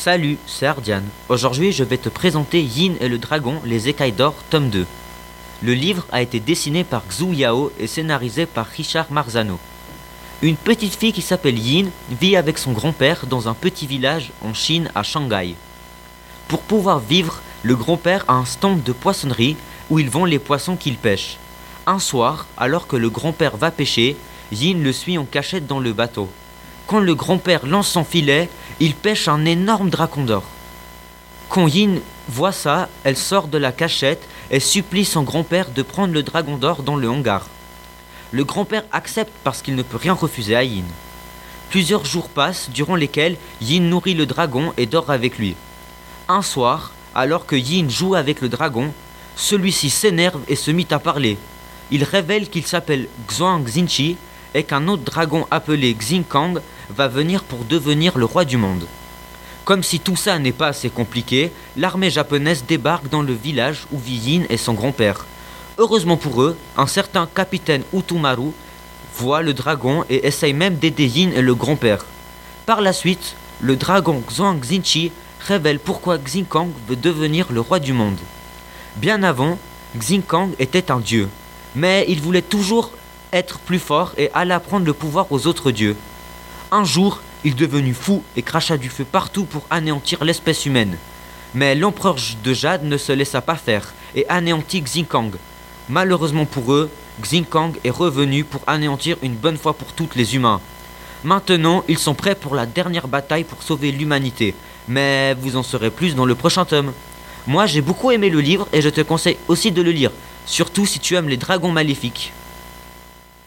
Salut, c'est Ardian. Aujourd'hui, je vais te présenter Yin et le dragon, les écailles d'or, tome 2. Le livre a été dessiné par Xu Yao et scénarisé par Richard Marzano. Une petite fille qui s'appelle Yin vit avec son grand-père dans un petit village en Chine à Shanghai. Pour pouvoir vivre, le grand-père a un stand de poissonnerie où il vend les poissons qu'il pêche. Un soir, alors que le grand-père va pêcher, Yin le suit en cachette dans le bateau. Quand le grand-père lance son filet, il pêche un énorme dragon d'or. Quand Yin voit ça, elle sort de la cachette et supplie son grand-père de prendre le dragon d'or dans le hangar. Le grand-père accepte parce qu'il ne peut rien refuser à Yin. Plusieurs jours passent durant lesquels Yin nourrit le dragon et dort avec lui. Un soir, alors que Yin joue avec le dragon, celui-ci s'énerve et se mit à parler. Il révèle qu'il s'appelle Xuang Xinchi et qu'un autre dragon appelé Xinkang va venir pour devenir le roi du monde. Comme si tout ça n'est pas assez compliqué, l'armée japonaise débarque dans le village où vit Yin et son grand-père. Heureusement pour eux, un certain capitaine Utumaru voit le dragon et essaye même d'aider Yin et le grand-père. Par la suite, le dragon Xuang Xinchi révèle pourquoi Xinkang veut devenir le roi du monde. Bien avant, Xinkang était un dieu, mais il voulait toujours être plus fort et aller prendre le pouvoir aux autres dieux. Un jour, il devenu fou et cracha du feu partout pour anéantir l'espèce humaine. Mais l'empereur de Jade ne se laissa pas faire et anéantit Xinkang. Malheureusement pour eux, Xinkang est revenu pour anéantir une bonne fois pour toutes les humains. Maintenant, ils sont prêts pour la dernière bataille pour sauver l'humanité, mais vous en saurez plus dans le prochain tome. Moi j'ai beaucoup aimé le livre et je te conseille aussi de le lire, surtout si tu aimes les dragons maléfiques.